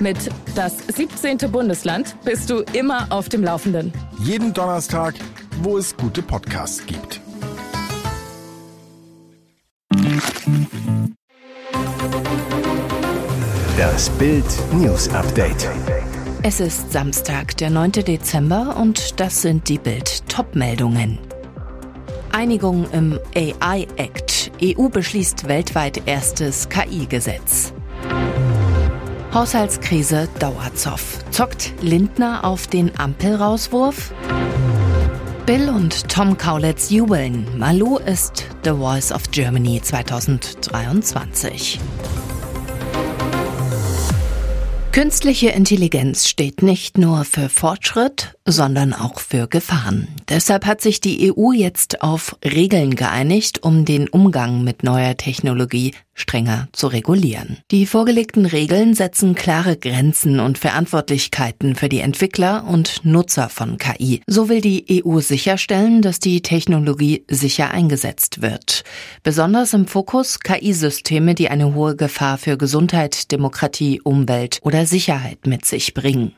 Mit das 17. Bundesland bist du immer auf dem Laufenden. Jeden Donnerstag, wo es gute Podcasts gibt. Das Bild News Update. Es ist Samstag, der 9. Dezember und das sind die Bild Topmeldungen. Einigung im AI Act. EU beschließt weltweit erstes KI-Gesetz. Haushaltskrise Dauerzoff. Zockt Lindner auf den Ampelrauswurf? Bill und Tom Kaulitz jubeln. Malu ist The Voice of Germany 2023. Künstliche Intelligenz steht nicht nur für Fortschritt, sondern auch für Gefahren. Deshalb hat sich die EU jetzt auf Regeln geeinigt, um den Umgang mit neuer Technologie strenger zu regulieren. Die vorgelegten Regeln setzen klare Grenzen und Verantwortlichkeiten für die Entwickler und Nutzer von KI. So will die EU sicherstellen, dass die Technologie sicher eingesetzt wird. Besonders im Fokus KI-Systeme, die eine hohe Gefahr für Gesundheit, Demokratie, Umwelt oder Sicherheit mit sich bringen.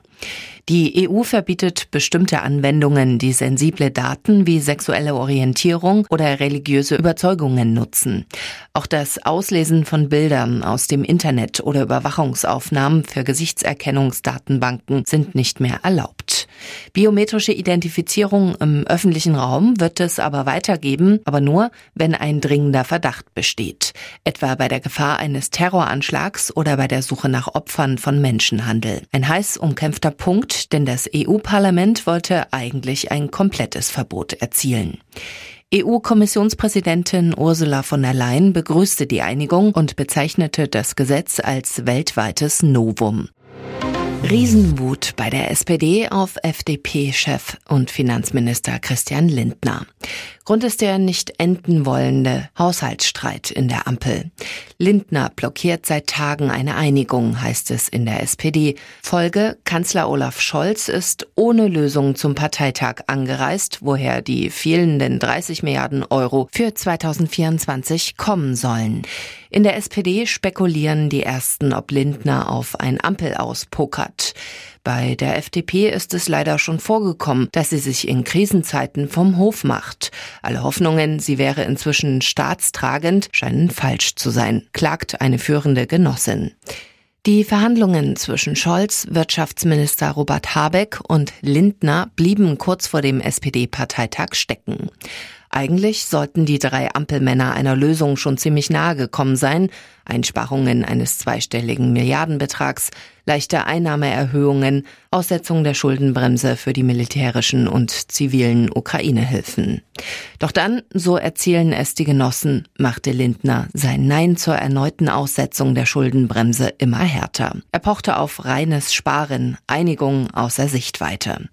Die EU verbietet bestimmte Anwendungen, die sensible Daten wie sexuelle Orientierung oder religiöse Überzeugungen nutzen. Auch das Auslesen von Bildern aus dem Internet oder Überwachungsaufnahmen für Gesichtserkennungsdatenbanken sind nicht mehr erlaubt. Biometrische Identifizierung im öffentlichen Raum wird es aber weitergeben, aber nur, wenn ein dringender Verdacht besteht, etwa bei der Gefahr eines Terroranschlags oder bei der Suche nach Opfern von Menschenhandel. Ein heiß umkämpfter Punkt, denn das EU-Parlament wollte eigentlich ein komplettes Verbot erzielen. EU-Kommissionspräsidentin Ursula von der Leyen begrüßte die Einigung und bezeichnete das Gesetz als weltweites Novum. Riesenwut bei der SPD auf FDP-Chef und Finanzminister Christian Lindner. Grund ist der nicht enden wollende Haushaltsstreit in der Ampel. Lindner blockiert seit Tagen eine Einigung, heißt es in der SPD. Folge, Kanzler Olaf Scholz ist ohne Lösung zum Parteitag angereist, woher die fehlenden 30 Milliarden Euro für 2024 kommen sollen. In der SPD spekulieren die Ersten, ob Lindner auf ein Ampel auspokert. Bei der FDP ist es leider schon vorgekommen, dass sie sich in Krisenzeiten vom Hof macht. Alle Hoffnungen, sie wäre inzwischen staatstragend, scheinen falsch zu sein, klagt eine führende Genossin. Die Verhandlungen zwischen Scholz, Wirtschaftsminister Robert Habeck und Lindner blieben kurz vor dem SPD-Parteitag stecken. Eigentlich sollten die drei Ampelmänner einer Lösung schon ziemlich nahe gekommen sein. Einsparungen eines zweistelligen Milliardenbetrags, leichte Einnahmeerhöhungen, Aussetzung der Schuldenbremse für die militärischen und zivilen Ukraine-Hilfen. Doch dann, so erzählen es die Genossen, machte Lindner sein Nein zur erneuten Aussetzung der Schuldenbremse immer härter. Er pochte auf reines Sparen, Einigung außer Sichtweite.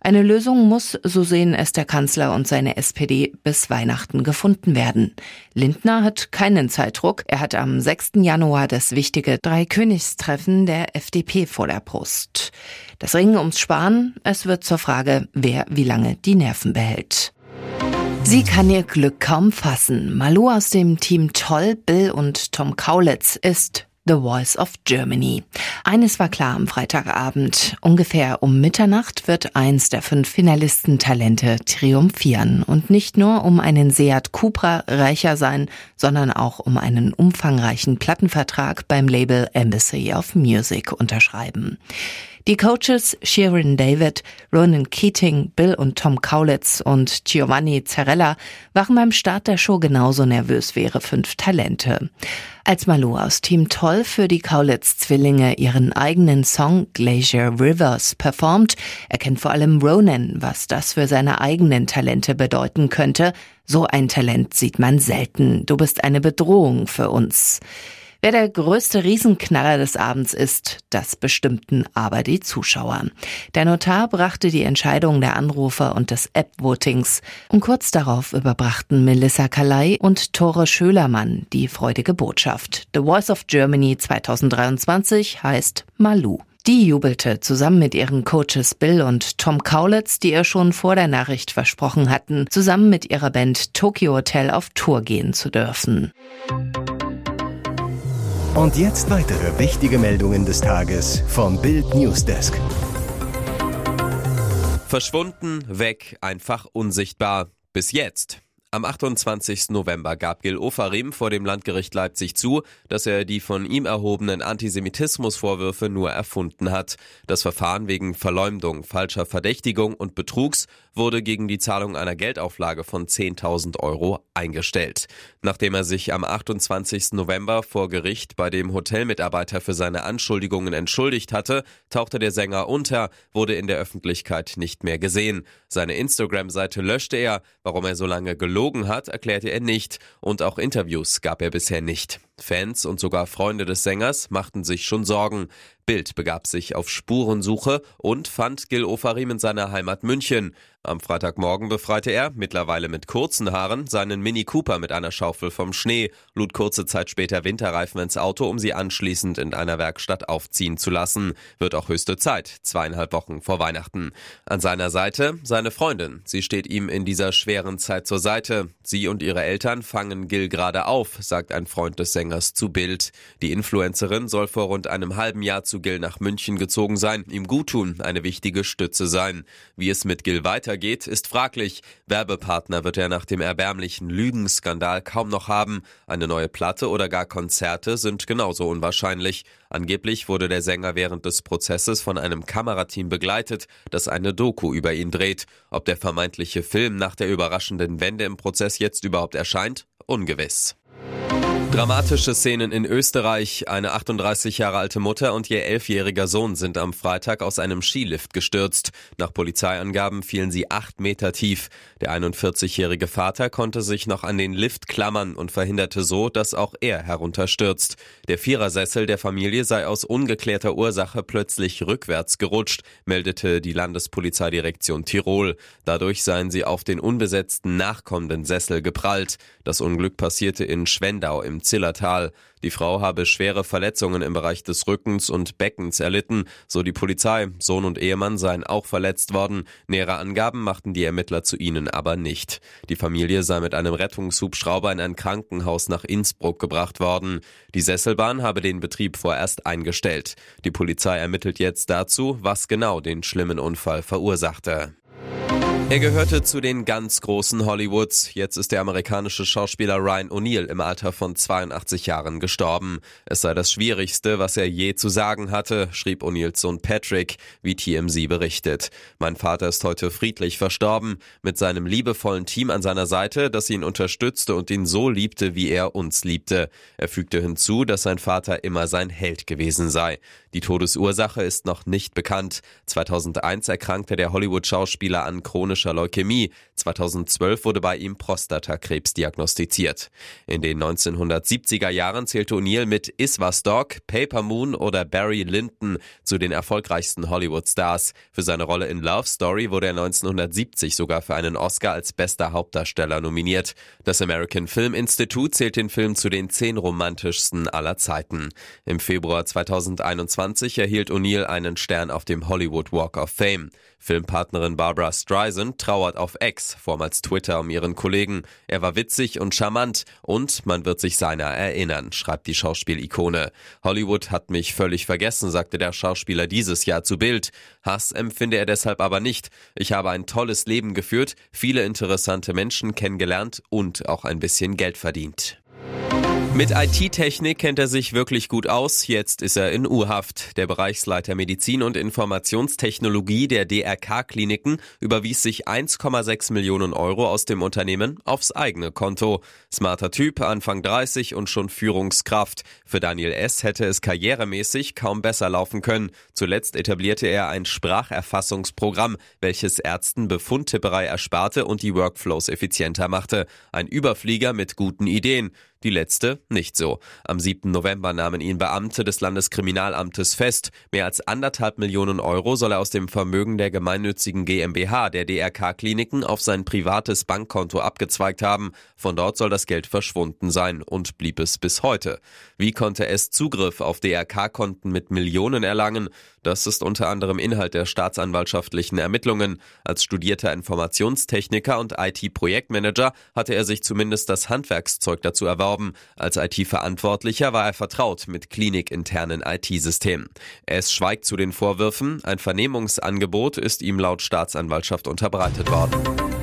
Eine Lösung muss, so sehen es der Kanzler und seine SPD, bis Weihnachten gefunden werden. Lindner hat keinen Zeitdruck. Er hat am 6. Januar das wichtige Dreikönigstreffen der FDP vor der Brust. Das Ringen ums Sparen, es wird zur Frage, wer wie lange die Nerven behält. Sie kann ihr Glück kaum fassen. Malu aus dem Team Toll, Bill und Tom Kaulitz ist The Voice of Germany. Eines war klar am Freitagabend. Ungefähr um Mitternacht wird eins der fünf Finalistentalente triumphieren. Und nicht nur um einen Seat Cupra reicher sein, sondern auch um einen umfangreichen Plattenvertrag beim Label Embassy of Music unterschreiben. Die Coaches Sharon David, Ronan Keating, Bill und Tom Kaulitz und Giovanni Zarella waren beim Start der Show genauso nervös wie ihre fünf Talente. Als Malou aus Team Toll für die Kaulitz-Zwillinge ihren eigenen Song Glacier Rivers performt, erkennt vor allem Ronan, was das für seine eigenen Talente bedeuten könnte. So ein Talent sieht man selten. Du bist eine Bedrohung für uns. Wer der größte Riesenknaller des Abends ist, das bestimmten aber die Zuschauer. Der Notar brachte die Entscheidung der Anrufer und des App-Votings. Und kurz darauf überbrachten Melissa Kalei und Tore Schölermann die freudige Botschaft. The Voice of Germany 2023 heißt Malu. Die jubelte zusammen mit ihren Coaches Bill und Tom Kaulitz, die ihr schon vor der Nachricht versprochen hatten, zusammen mit ihrer Band Tokyo Hotel auf Tour gehen zu dürfen. Und jetzt weitere wichtige Meldungen des Tages vom Bild Newsdesk. Verschwunden, weg, einfach unsichtbar. Bis jetzt. Am 28. November gab Gil Ofarim vor dem Landgericht Leipzig zu, dass er die von ihm erhobenen Antisemitismusvorwürfe nur erfunden hat. Das Verfahren wegen Verleumdung, falscher Verdächtigung und Betrugs wurde gegen die Zahlung einer Geldauflage von 10.000 Euro eingestellt. Nachdem er sich am 28. November vor Gericht bei dem Hotelmitarbeiter für seine Anschuldigungen entschuldigt hatte, tauchte der Sänger unter, wurde in der Öffentlichkeit nicht mehr gesehen. Seine Instagram-Seite löschte er. Warum er so lange gelogen hat, erklärte er nicht. Und auch Interviews gab er bisher nicht. Fans und sogar Freunde des Sängers machten sich schon Sorgen. Bild begab sich auf Spurensuche und fand Gil Ofarim in seiner Heimat München. Am Freitagmorgen befreite er, mittlerweile mit kurzen Haaren, seinen Mini Cooper mit einer Schaufel vom Schnee, lud kurze Zeit später Winterreifen ins Auto, um sie anschließend in einer Werkstatt aufziehen zu lassen. Wird auch höchste Zeit, zweieinhalb Wochen vor Weihnachten. An seiner Seite seine Freundin. Sie steht ihm in dieser schweren Zeit zur Seite. Sie und ihre Eltern fangen Gil gerade auf, sagt ein Freund des Sängers zu Bild. Die Influencerin soll vor rund einem halben Jahr zu Gil nach München gezogen sein, ihm guttun, eine wichtige Stütze sein. Wie es mit Gil weitergeht, ist fraglich. Werbepartner wird er nach dem erbärmlichen Lügenskandal kaum noch haben. Eine neue Platte oder gar Konzerte sind genauso unwahrscheinlich. Angeblich wurde der Sänger während des Prozesses von einem Kamerateam begleitet, das eine Doku über ihn dreht. Ob der vermeintliche Film nach der überraschenden Wende im Prozess jetzt überhaupt erscheint? Ungewiss. Dramatische Szenen in Österreich. Eine 38 Jahre alte Mutter und ihr elfjähriger Sohn sind am Freitag aus einem Skilift gestürzt. Nach Polizeiangaben fielen sie acht Meter tief. Der 41-jährige Vater konnte sich noch an den Lift klammern und verhinderte so, dass auch er herunterstürzt. Der Vierersessel der Familie sei aus ungeklärter Ursache plötzlich rückwärts gerutscht, meldete die Landespolizeidirektion Tirol. Dadurch seien sie auf den unbesetzten nachkommenden Sessel geprallt. Das Unglück passierte in Schwendau im Zillertal. Die Frau habe schwere Verletzungen im Bereich des Rückens und Beckens erlitten, so die Polizei. Sohn und Ehemann seien auch verletzt worden. Nähere Angaben machten die Ermittler zu ihnen aber nicht. Die Familie sei mit einem Rettungshubschrauber in ein Krankenhaus nach Innsbruck gebracht worden. Die Sesselbahn habe den Betrieb vorerst eingestellt. Die Polizei ermittelt jetzt dazu, was genau den schlimmen Unfall verursachte. Er gehörte zu den ganz großen Hollywoods. Jetzt ist der amerikanische Schauspieler Ryan O'Neill im Alter von 82 Jahren gestorben. Es sei das Schwierigste, was er je zu sagen hatte, schrieb O'Neills Sohn Patrick, wie TMZ berichtet. Mein Vater ist heute friedlich verstorben, mit seinem liebevollen Team an seiner Seite, das ihn unterstützte und ihn so liebte, wie er uns liebte. Er fügte hinzu, dass sein Vater immer sein Held gewesen sei. Die Todesursache ist noch nicht bekannt. 2001 erkrankte der Hollywood-Schauspieler an chronisch chronischer Leukämie. 2012 wurde bei ihm Prostatakrebs diagnostiziert. In den 1970er Jahren zählte O'Neill mit Iswas Dog, Paper Moon oder Barry Lyndon zu den erfolgreichsten Hollywood-Stars. Für seine Rolle in Love Story wurde er 1970 sogar für einen Oscar als bester Hauptdarsteller nominiert. Das American Film Institute zählt den Film zu den zehn romantischsten aller Zeiten. Im Februar 2021 erhielt O'Neill einen Stern auf dem Hollywood Walk of Fame. Filmpartnerin Barbara Streisand trauert auf Ex, vormals Twitter, um ihren Kollegen. Er war witzig und charmant und man wird sich seiner erinnern, schreibt die Schauspielikone. Hollywood hat mich völlig vergessen, sagte der Schauspieler dieses Jahr zu Bild. Hass empfinde er deshalb aber nicht. Ich habe ein tolles Leben geführt, viele interessante Menschen kennengelernt und auch ein bisschen Geld verdient. Mit IT-Technik kennt er sich wirklich gut aus. Jetzt ist er in U-Haft. Der Bereichsleiter Medizin und Informationstechnologie der DRK-Kliniken überwies sich 1,6 Millionen Euro aus dem Unternehmen aufs eigene Konto. Smarter Typ, Anfang 30 und schon Führungskraft. Für Daniel S. hätte es karrieremäßig kaum besser laufen können. Zuletzt etablierte er ein Spracherfassungsprogramm, welches Ärzten Befundtipperei ersparte und die Workflows effizienter machte. Ein Überflieger mit guten Ideen. Die letzte nicht so. Am 7. November nahmen ihn Beamte des Landeskriminalamtes fest. Mehr als anderthalb Millionen Euro soll er aus dem Vermögen der gemeinnützigen GmbH der DRK-Kliniken auf sein privates Bankkonto abgezweigt haben. Von dort soll das Geld verschwunden sein und blieb es bis heute. Wie konnte es Zugriff auf DRK-Konten mit Millionen erlangen? Das ist unter anderem Inhalt der staatsanwaltschaftlichen Ermittlungen. Als studierter Informationstechniker und IT-Projektmanager hatte er sich zumindest das Handwerkszeug dazu erworben. Als IT-Verantwortlicher war er vertraut mit klinikinternen IT-Systemen. Es schweigt zu den Vorwürfen. Ein Vernehmungsangebot ist ihm laut Staatsanwaltschaft unterbreitet worden.